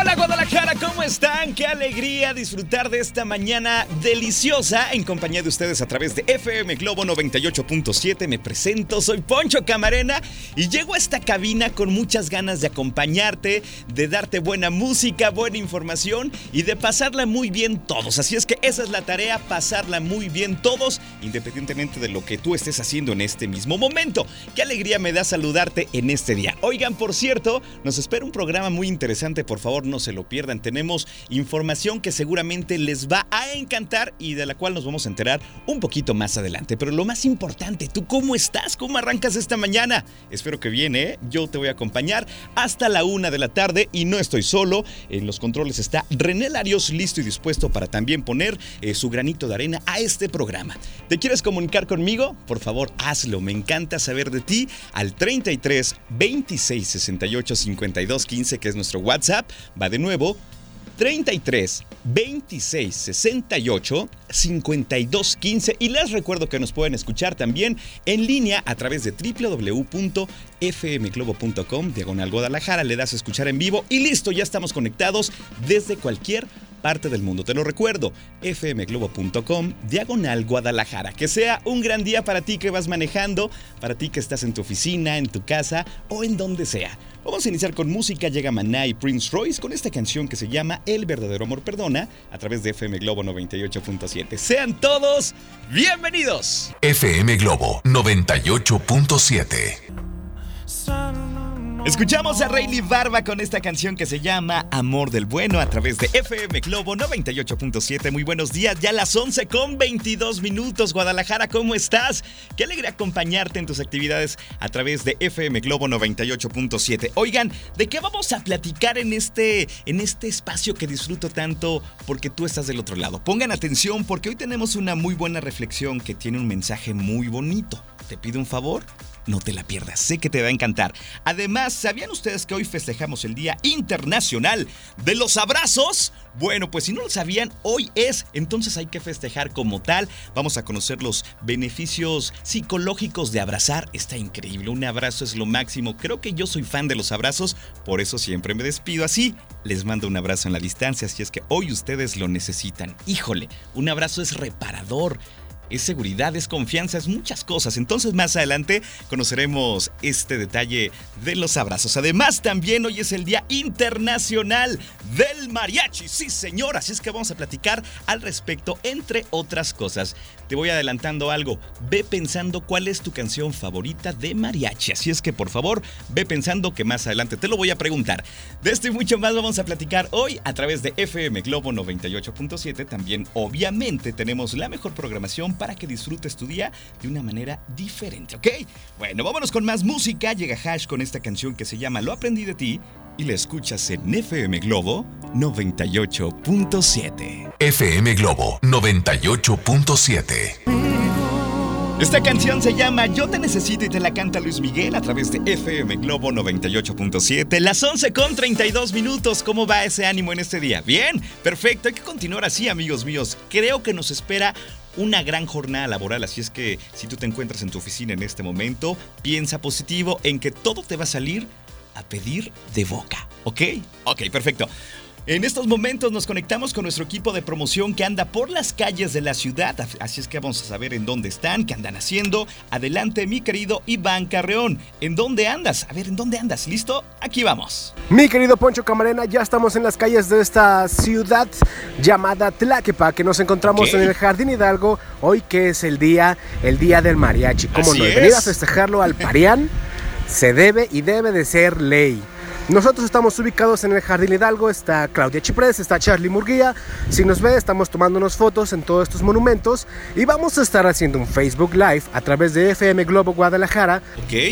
Hola, Guadalajara, ¿cómo están? Qué alegría disfrutar de esta mañana deliciosa en compañía de ustedes a través de FM Globo 98.7. Me presento, soy Poncho Camarena y llego a esta cabina con muchas ganas de acompañarte, de darte buena música, buena información y de pasarla muy bien todos. Así es que esa es la tarea, pasarla muy bien todos, independientemente de lo que tú estés haciendo en este mismo momento. Qué alegría me da saludarte en este día. Oigan, por cierto, nos espera un programa muy interesante por favor no se lo pierdan. Tenemos información que seguramente les va a encantar y de la cual nos vamos a enterar un poquito más adelante. Pero lo más importante, ¿tú cómo estás? ¿Cómo arrancas esta mañana? Espero que viene, ¿eh? yo te voy a acompañar hasta la una de la tarde y no estoy solo. En los controles está René Larios listo y dispuesto para también poner eh, su granito de arena a este programa. ¿Te quieres comunicar conmigo? Por favor, hazlo. Me encanta saber de ti al 33 26 68 52 15, que es nuestro WhatsApp va de nuevo 33 26 68 52 15 y les recuerdo que nos pueden escuchar también en línea a través de www.fmglobo.com diagonal Guadalajara. Le das a escuchar en vivo y listo ya estamos conectados desde cualquier parte del mundo. Te lo recuerdo, fmglobo.com, diagonal Guadalajara. Que sea un gran día para ti que vas manejando, para ti que estás en tu oficina, en tu casa o en donde sea. Vamos a iniciar con música. Llega Maná y Prince Royce con esta canción que se llama El verdadero amor perdona a través de FM Globo 98.7. Sean todos bienvenidos. FM Globo 98.7. Escuchamos a Rayleigh Barba con esta canción que se llama Amor del Bueno a través de FM Globo 98.7. Muy buenos días, ya las 11 con 22 minutos. Guadalajara, ¿cómo estás? Qué alegre acompañarte en tus actividades a través de FM Globo 98.7. Oigan, ¿de qué vamos a platicar en este, en este espacio que disfruto tanto porque tú estás del otro lado? Pongan atención porque hoy tenemos una muy buena reflexión que tiene un mensaje muy bonito. ¿Te pido un favor? No te la pierdas, sé que te va a encantar. Además, ¿sabían ustedes que hoy festejamos el Día Internacional de los Abrazos? Bueno, pues si no lo sabían, hoy es, entonces hay que festejar como tal. Vamos a conocer los beneficios psicológicos de abrazar. Está increíble, un abrazo es lo máximo. Creo que yo soy fan de los abrazos, por eso siempre me despido así. Les mando un abrazo en la distancia, si es que hoy ustedes lo necesitan. Híjole, un abrazo es reparador es seguridad, es confianza, es muchas cosas. Entonces más adelante conoceremos este detalle de los abrazos. Además también hoy es el Día Internacional del Mariachi. Sí, señor, así es que vamos a platicar al respecto, entre otras cosas. Te voy adelantando algo. Ve pensando cuál es tu canción favorita de mariachi. Así es que por favor, ve pensando que más adelante te lo voy a preguntar. De esto y mucho más vamos a platicar hoy a través de FM Globo 98.7. También obviamente tenemos la mejor programación para que disfrutes tu día de una manera diferente, ¿ok? Bueno, vámonos con más música. Llega Hash con esta canción que se llama Lo aprendí de ti y la escuchas en FM Globo 98.7. FM Globo 98.7. Esta canción se llama Yo te necesito y te la canta Luis Miguel a través de FM Globo 98.7. Las 11 con 32 minutos. ¿Cómo va ese ánimo en este día? Bien, perfecto. Hay que continuar así, amigos míos. Creo que nos espera una gran jornada laboral, así es que si tú te encuentras en tu oficina en este momento, piensa positivo en que todo te va a salir a pedir de boca, ¿ok? Ok, perfecto. En estos momentos nos conectamos con nuestro equipo de promoción que anda por las calles de la ciudad, así es que vamos a saber en dónde están, qué andan haciendo. Adelante, mi querido Iván Carreón, ¿en dónde andas? A ver, ¿en dónde andas? ¿Listo? Aquí vamos. Mi querido Poncho Camarena, ya estamos en las calles de esta ciudad llamada Tlaquepa, que nos encontramos en el Jardín Hidalgo, hoy que es el día, el día del mariachi. ¿Cómo no? Venir a festejarlo al Parián se debe y debe de ser ley. Nosotros estamos ubicados en el Jardín Hidalgo, está Claudia Chiprés, está Charlie Murguía. Si nos ve, estamos tomándonos fotos en todos estos monumentos y vamos a estar haciendo un Facebook Live a través de FM Globo Guadalajara,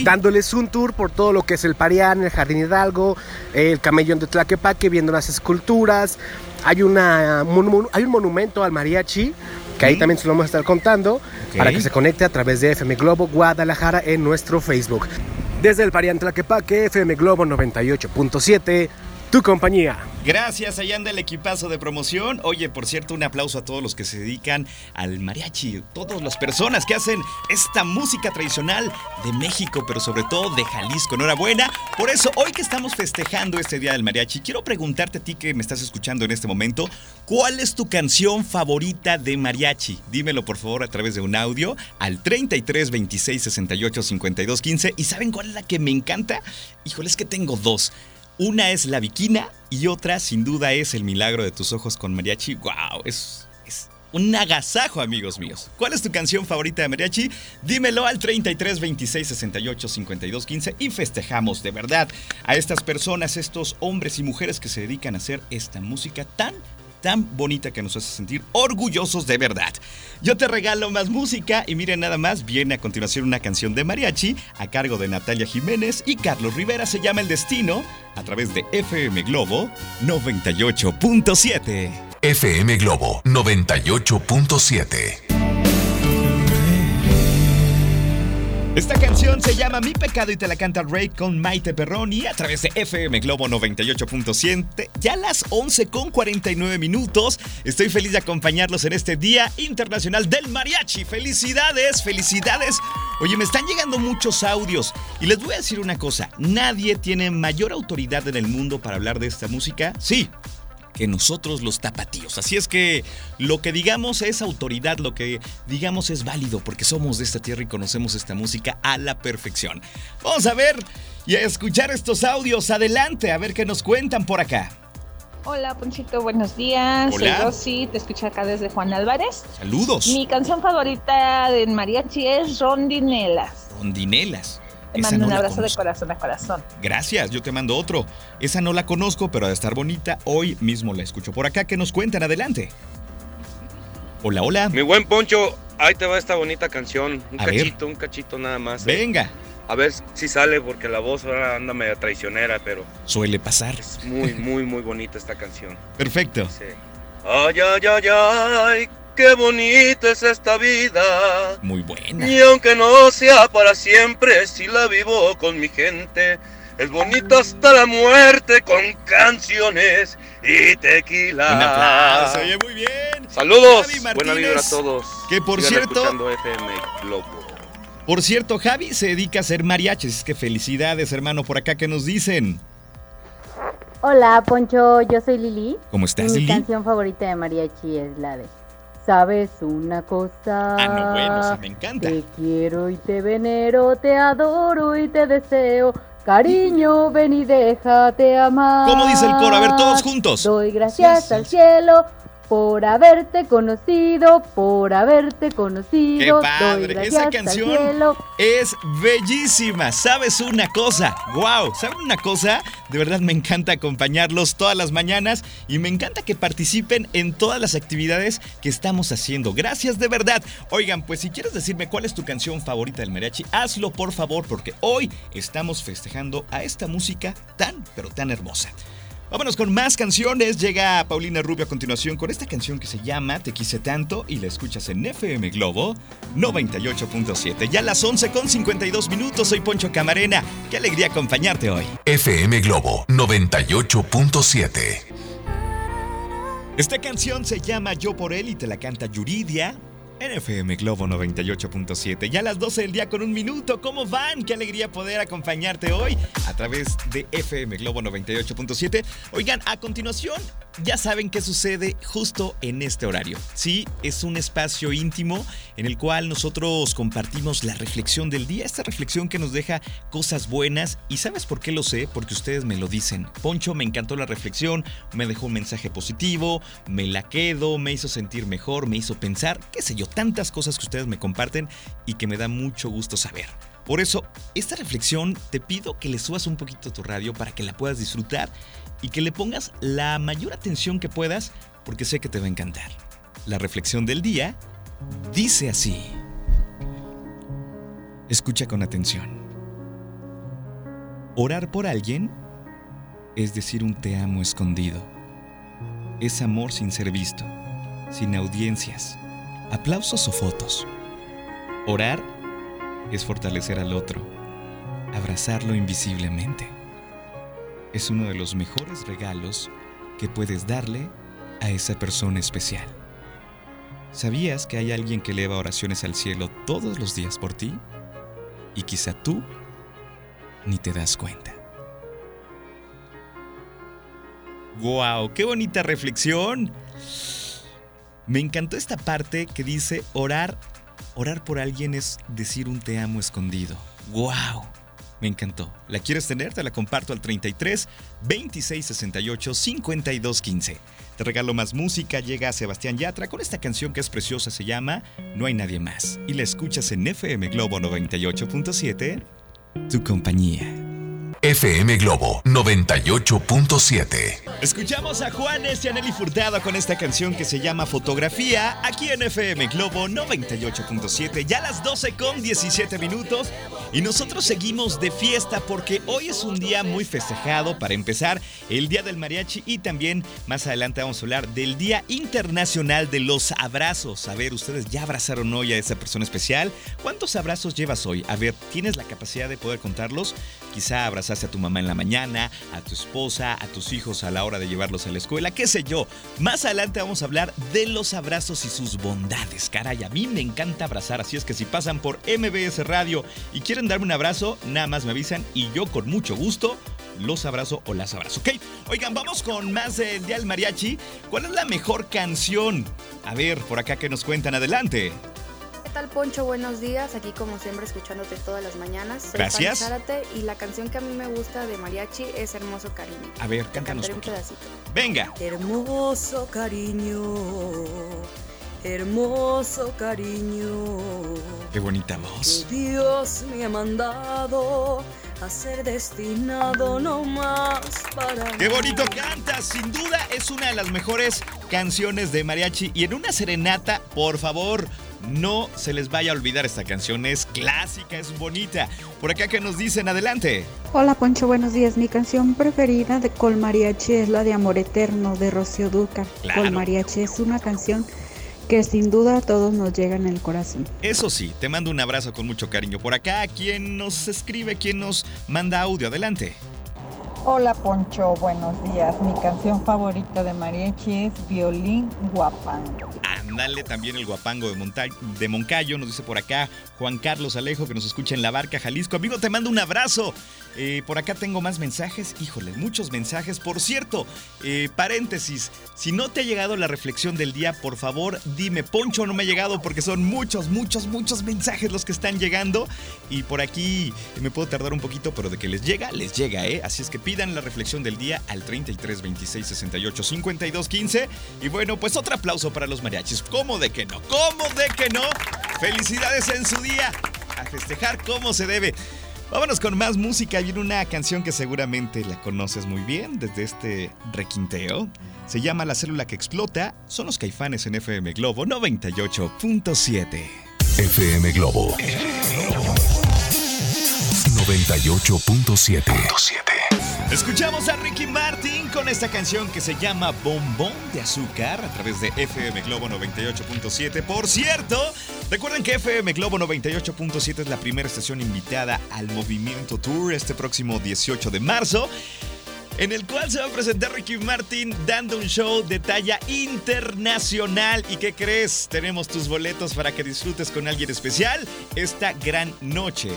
dándoles un tour por todo lo que es el Parián, el Jardín Hidalgo, el Camellón de Tlaquepaque, viendo las esculturas. Hay, una, hay un monumento al mariachi que ahí también se lo vamos a estar contando para que se conecte a través de FM Globo Guadalajara en nuestro Facebook. Desde el Parián Tlaquepaque, FM Globo 98.7, tu compañía. Gracias, allá anda el equipazo de promoción. Oye, por cierto, un aplauso a todos los que se dedican al mariachi, todas las personas que hacen esta música tradicional de México, pero sobre todo de Jalisco. Enhorabuena. Por eso, hoy que estamos festejando este Día del Mariachi, quiero preguntarte a ti que me estás escuchando en este momento, ¿cuál es tu canción favorita de mariachi? Dímelo por favor a través de un audio al 33 26 68 52 15. ¿Y saben cuál es la que me encanta? Híjole, es que tengo dos. Una es La Viquina y otra sin duda es El Milagro de tus Ojos con Mariachi. ¡Wow! Es, es un agasajo, amigos míos. ¿Cuál es tu canción favorita de Mariachi? Dímelo al 33 26 68 52 15 y festejamos de verdad a estas personas, estos hombres y mujeres que se dedican a hacer esta música tan tan bonita que nos hace sentir orgullosos de verdad. Yo te regalo más música y miren nada más, viene a continuación una canción de mariachi a cargo de Natalia Jiménez y Carlos Rivera, se llama El Destino, a través de FM Globo 98.7. FM Globo 98.7. Esta canción se llama Mi pecado y te la canta Ray con Maite Perroni a través de FM Globo 98.7. Ya a las 11 con 49 minutos. Estoy feliz de acompañarlos en este Día Internacional del Mariachi. Felicidades, felicidades. Oye, me están llegando muchos audios y les voy a decir una cosa. Nadie tiene mayor autoridad en el mundo para hablar de esta música. Sí, que nosotros los tapatíos. Así es que lo que digamos es autoridad, lo que digamos es válido, porque somos de esta tierra y conocemos esta música a la perfección. Vamos a ver y a escuchar estos audios. Adelante, a ver qué nos cuentan por acá. Hola, Ponchito, buenos días. Hola. Soy Rosy, te escucho acá desde Juan Álvarez. Saludos. Mi canción favorita de mariachi es Rondinelas. Rondinelas. Te mando un abrazo de corazón a corazón. Gracias, yo te mando otro. Esa no la conozco, pero de estar bonita, hoy mismo la escucho por acá. Que nos cuentan adelante. Hola, hola. Mi buen Poncho, ahí te va esta bonita canción. Un cachito, un cachito nada más. ¿eh? Venga. A ver si sale, porque la voz ahora anda media traicionera, pero. Suele pasar. Es muy, muy, muy bonita esta canción. Perfecto. Sí. Ay, ay, ay, ay, qué bonita es esta vida. Muy buena. Y aunque no sea para siempre, si la vivo con mi gente. Es bonita hasta la muerte con canciones y tequila. Un aplauso, oye, muy bien. Saludos. Buena vibra a todos. Que por Sigan cierto. escuchando FM Globo. Por cierto, Javi se dedica a hacer mariachis. Es que felicidades, hermano, por acá que nos dicen. Hola, Poncho, yo soy Lili. ¿Cómo estás, Mi Lili? canción favorita de mariachi es la de ¿Sabes una cosa? Ah, no, bueno, sí, me encanta. Te quiero y te venero, te adoro y te deseo. Cariño, ven y déjate amar. ¿Cómo dice el coro? A ver, todos juntos. Doy gracias Sí, sí, al cielo por haberte conocido, por haberte conocido. ¡Qué padre! Esa canción es bellísima. ¿Sabes una cosa? ¡Wow! ¿Saben una cosa? De verdad me encanta acompañarlos todas las mañanas y me encanta que participen en todas las actividades que estamos haciendo. Gracias de verdad. Oigan, pues si quieres decirme cuál es tu canción favorita del mariachi, hazlo por favor porque hoy estamos festejando a esta música tan, pero tan hermosa. Vámonos con más canciones. Llega Paulina Rubio a continuación con esta canción que se llama Te quise tanto y la escuchas en FM Globo 98.7. Ya a las 11 con 52 minutos. Soy Poncho Camarena. Qué alegría acompañarte hoy. FM Globo 98.7. Esta canción se llama Yo por él y te la canta Yuridia. En FM Globo 98.7. Ya a las 12 del día con un minuto. ¿Cómo van? Qué alegría poder acompañarte hoy a través de FM Globo 98.7. Oigan, a continuación ya saben qué sucede justo en este horario. Sí, es un espacio íntimo en el cual nosotros compartimos la reflexión del día, esta reflexión que nos deja cosas buenas. ¿Y sabes por qué lo sé? Porque ustedes me lo dicen. Poncho, me encantó la reflexión, me dejó un mensaje positivo, me la quedo, me hizo sentir mejor, me hizo pensar, qué sé yo, tantas cosas que ustedes me comparten y que me da mucho gusto saber. Por eso, esta reflexión te pido que le subas un poquito tu radio para que la puedas disfrutar y que le pongas la mayor atención que puedas porque sé que te va a encantar. La reflexión del día dice así. Escucha con atención. Orar por alguien es decir un te amo escondido. Es amor sin ser visto, sin audiencias, aplausos o fotos. Orar es fortalecer al otro, abrazarlo invisiblemente. Es uno de los mejores regalos que puedes darle a esa persona especial. ¿Sabías que hay alguien que eleva oraciones al cielo todos los días por ti? Y quizá tú ni te das cuenta. ¡Wow! ¡Qué bonita reflexión! Me encantó esta parte que dice orar Orar por alguien es decir un te amo escondido. ¡Wow! Me encantó. ¿La quieres tener? Te la comparto al 33 26 68 52 15. Te regalo más música. Llega Sebastián Yatra con esta canción que es preciosa. Se llama No hay nadie más. Y la escuchas en FM Globo 98.7. Tu compañía. FM Globo 98.7. Escuchamos a Juanes y Aneli Furtado con esta canción que se llama Fotografía aquí en FM Globo 98.7. Ya las 12 con 17 minutos y nosotros seguimos de fiesta porque hoy es un día muy festejado para empezar el Día del Mariachi y también más adelante vamos a hablar del Día Internacional de los Abrazos. A ver, ustedes ya abrazaron hoy a esa persona especial. ¿Cuántos abrazos llevas hoy? A ver, ¿tienes la capacidad de poder contarlos? Quizá abrazaste a tu mamá en la mañana, a tu esposa, a tus hijos a la hora de llevarlos a la escuela, qué sé yo. Más adelante vamos a hablar de los abrazos y sus bondades. Caray, a mí me encanta abrazar, así es que si pasan por MBS Radio y quieren darme un abrazo, nada más me avisan y yo con mucho gusto los abrazo o las abrazo. Ok, oigan, vamos con más del Día del Mariachi. ¿Cuál es la mejor canción? A ver, por acá que nos cuentan, adelante. ¿Qué tal, Poncho? Buenos días. Aquí, como siempre, escuchándote todas las mañanas. Soy Gracias. y la canción que a mí me gusta de mariachi es Hermoso Cariño. A ver, cántanos un pedacito. Venga. Hermoso cariño. Hermoso cariño. Qué bonita voz. Dios me ha mandado a ser destinado no más para. ¡Qué bonito canta! Sin duda es una de las mejores canciones de mariachi. Y en una serenata, por favor, no se les vaya a olvidar esta canción, es clásica, es bonita. Por acá que nos dicen, adelante. Hola Poncho, buenos días. Mi canción preferida de Col Mariachi es la de Amor Eterno de Rocío Duca. Col Mariachi es una canción que sin duda a todos nos llega en el corazón. Eso sí, te mando un abrazo con mucho cariño. Por acá, quien nos escribe, quien nos manda audio, adelante. Hola Poncho, buenos días. Mi canción favorita de mariachi es Violín Guapango. Ándale, también el guapango de, de Moncayo, nos dice por acá Juan Carlos Alejo que nos escucha en La Barca, Jalisco. Amigo, te mando un abrazo. Eh, por acá tengo más mensajes. Híjole, muchos mensajes. Por cierto, eh, paréntesis, si no te ha llegado la reflexión del día, por favor, dime, Poncho no me ha llegado porque son muchos, muchos, muchos mensajes los que están llegando. Y por aquí me puedo tardar un poquito, pero de que les llega, les llega, ¿eh? Así es que pidan la reflexión del día al 33 26 68 52 15. Y bueno, pues otro aplauso para los mariachis. ¿Cómo de que no? ¿Cómo de que no? Felicidades en su día. A festejar como se debe. Vámonos con más música. Viene una canción que seguramente la conoces muy bien desde este requinteo. Se llama La célula que explota. Son los caifanes en FM Globo 98.7. FM Globo 98.7. Escuchamos a Ricky Martin con esta canción que se llama Bombón de Azúcar a través de FM Globo 98.7. Por cierto, recuerden que FM Globo 98.7 es la primera estación invitada al Movimiento Tour este próximo 18 de marzo en el cual se va a presentar Ricky Martin dando un show de talla internacional. ¿Y qué crees? Tenemos tus boletos para que disfrutes con alguien especial esta gran noche.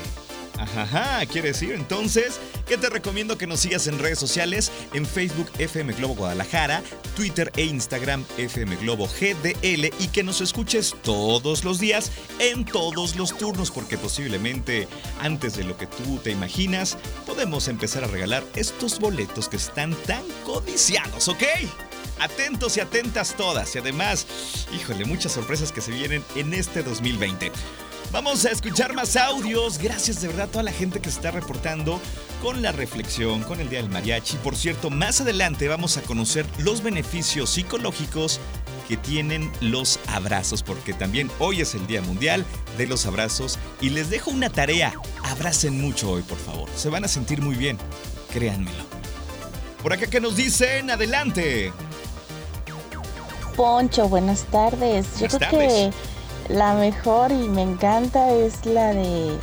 Ajá, quiere decir entonces que te recomiendo que nos sigas en redes sociales, en Facebook FM Globo Guadalajara, Twitter e Instagram FM Globo GDL y que nos escuches todos los días en todos los turnos porque posiblemente antes de lo que tú te imaginas podemos empezar a regalar estos boletos que están tan codiciados, ¿ok? Atentos y atentas todas y además, híjole, muchas sorpresas que se vienen en este 2020. Vamos a escuchar más audios. Gracias de verdad a toda la gente que se está reportando con la reflexión, con el Día del Mariachi. Por cierto, más adelante vamos a conocer los beneficios psicológicos que tienen los abrazos, porque también hoy es el Día Mundial de los Abrazos y les dejo una tarea. Abracen mucho hoy, por favor. Se van a sentir muy bien, créanmelo. Por acá que nos dicen, adelante. Poncho, buenas tardes. Yo creo que la mejor y me encanta es la de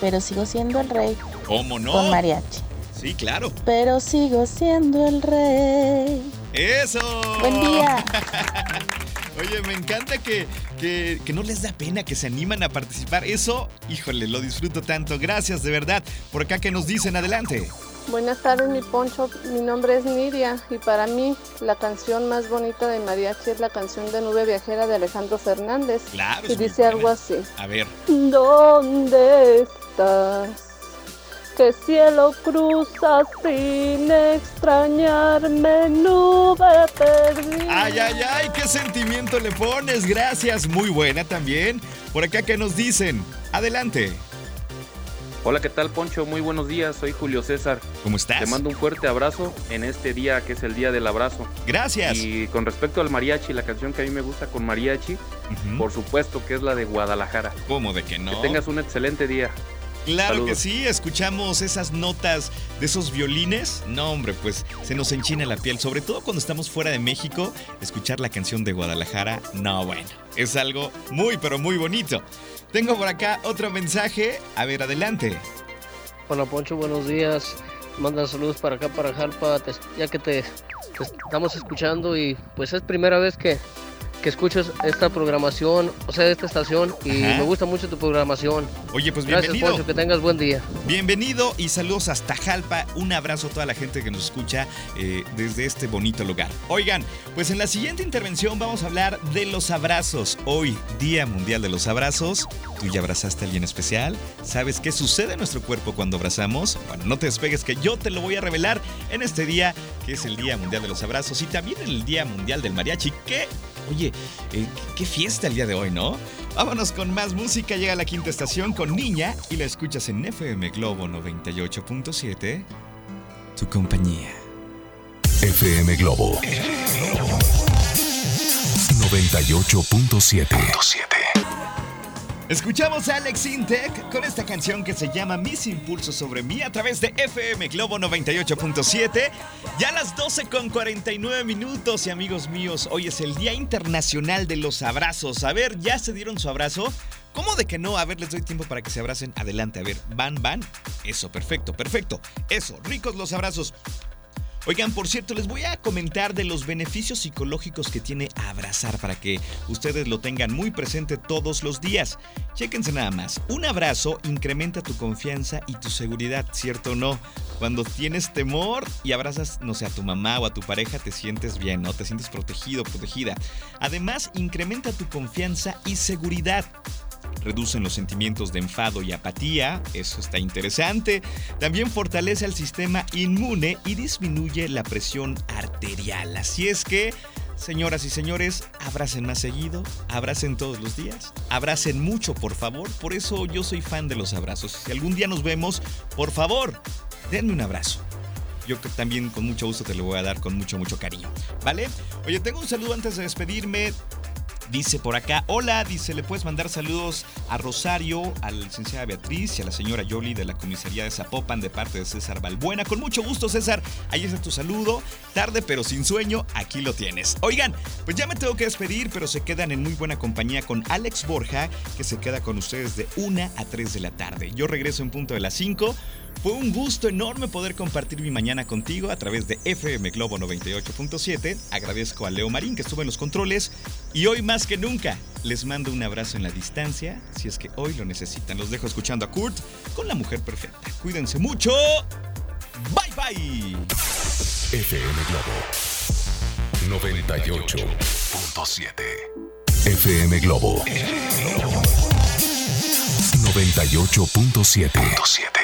Pero sigo siendo el rey. ¿Cómo no? Con mariachi. Sí, claro. Pero sigo siendo el rey. ¡Eso! Buen día. Oye, me encanta que, que, que, no les da pena, que se animan a participar. Eso, híjole, lo disfruto tanto. Gracias, de verdad. Por acá que nos dicen, adelante. Buenas tardes, mi poncho. Mi nombre es Nidia y para mí la canción más bonita de mariachi es la canción de Nube Viajera de Alejandro Fernández. Claro. Y dice algo así. A ver. ¿Dónde estás? ¿Qué cielo cruzas sin extrañarme, nube perdida? Ay, ay, ay, qué sentimiento le pones. Gracias, muy buena también. Por acá que nos dicen. Adelante. Hola, ¿qué tal, Poncho? Muy buenos días, soy Julio César. ¿Cómo estás? Te mando un fuerte abrazo en este día que es el Día del Abrazo. Gracias. Y con respecto al mariachi, la canción que a mí me gusta con mariachi, uh -huh. por supuesto que es la de Guadalajara. ¿Cómo de que no? Que tengas un excelente día. Claro Saludos. que sí, escuchamos esas notas de esos violines. No, hombre, pues se nos enchina la piel, sobre todo cuando estamos fuera de México. Escuchar la canción de Guadalajara, no, bueno, es algo muy, pero muy bonito. Tengo por acá otro mensaje. A ver, adelante. Hola Poncho, buenos días. Manda saludos para acá, para Jalpa, ya que te, estamos escuchando y pues es primera vez que, que escuchas esta programación, o sea, esta estación y Ajá. me gusta mucho tu programación. Oye, pues Gracias, bienvenido. Poncho, que tengas buen día. Bienvenido y saludos hasta Jalpa. Un abrazo a toda la gente que nos escucha eh, desde este bonito lugar. Oigan, pues en la siguiente intervención vamos a hablar de los abrazos. Hoy, Día Mundial de los Abrazos. ¿Tú ya abrazaste a alguien especial? ¿Sabes qué sucede en nuestro cuerpo cuando abrazamos? Bueno, no te despegues que yo te lo voy a revelar en este día que es el Día Mundial de los Abrazos y también el Día Mundial del Mariachi. Que, oye, eh, qué fiesta el día de hoy, ¿no? Vámonos con más música. Llega la quinta estación con Niña y la escuchas en FM Globo 98.7. Tu compañía. FM Globo 98.7. Escuchamos a Alex Intec con esta canción que se llama Mis Impulsos sobre mí a través de FM Globo 98.7. Ya a las 12 con 49 minutos y amigos míos, hoy es el Día Internacional de los Abrazos. A ver, ¿ya se dieron su abrazo? ¿Cómo de que no? A ver, les doy tiempo para que se abracen. Adelante, a ver, van, van. Eso, perfecto, perfecto. Eso, ricos los abrazos. Oigan, por cierto, les voy a comentar de los beneficios psicológicos que tiene abrazar para que ustedes lo tengan muy presente todos los días. Chéquense nada más. Un abrazo incrementa tu confianza y tu seguridad, ¿cierto o no? Cuando tienes temor y abrazas, no sé, a tu mamá o a tu pareja, te sientes bien, ¿no? Te sientes protegido, protegida. Además, incrementa tu confianza y seguridad reducen los sentimientos de enfado y apatía, eso está interesante. También fortalece el sistema inmune y disminuye la presión arterial. Así es que, señoras y señores, abracen más seguido, abracen todos los días, abracen mucho, por favor. Por eso yo soy fan de los abrazos. Si algún día nos vemos, por favor, denme un abrazo yo también con mucho gusto te lo voy a dar con mucho, mucho cariño. ¿Vale? Oye, tengo un saludo antes de despedirme. Dice por acá, hola, dice, le puedes mandar saludos a Rosario, a la licenciada Beatriz y a la señora Yoli de la comisaría de Zapopan de parte de César Balbuena. Con mucho gusto, César, ahí está tu saludo. Tarde pero sin sueño, aquí lo tienes. Oigan, pues ya me tengo que despedir, pero se quedan en muy buena compañía con Alex Borja, que se queda con ustedes de 1 a 3 de la tarde. Yo regreso en punto de las 5. Fue un gusto enorme poder compartir mi mañana contigo a través de FM Globo 98.7. Agradezco a Leo Marín que estuvo en los controles Y hoy más que nunca, les mando un abrazo en la distancia, si es que hoy lo necesitan. Los dejo escuchando a Kurt con la mujer perfecta. Cuídense mucho. Bye bye. FM Globo 98.7 FM Globo 98.7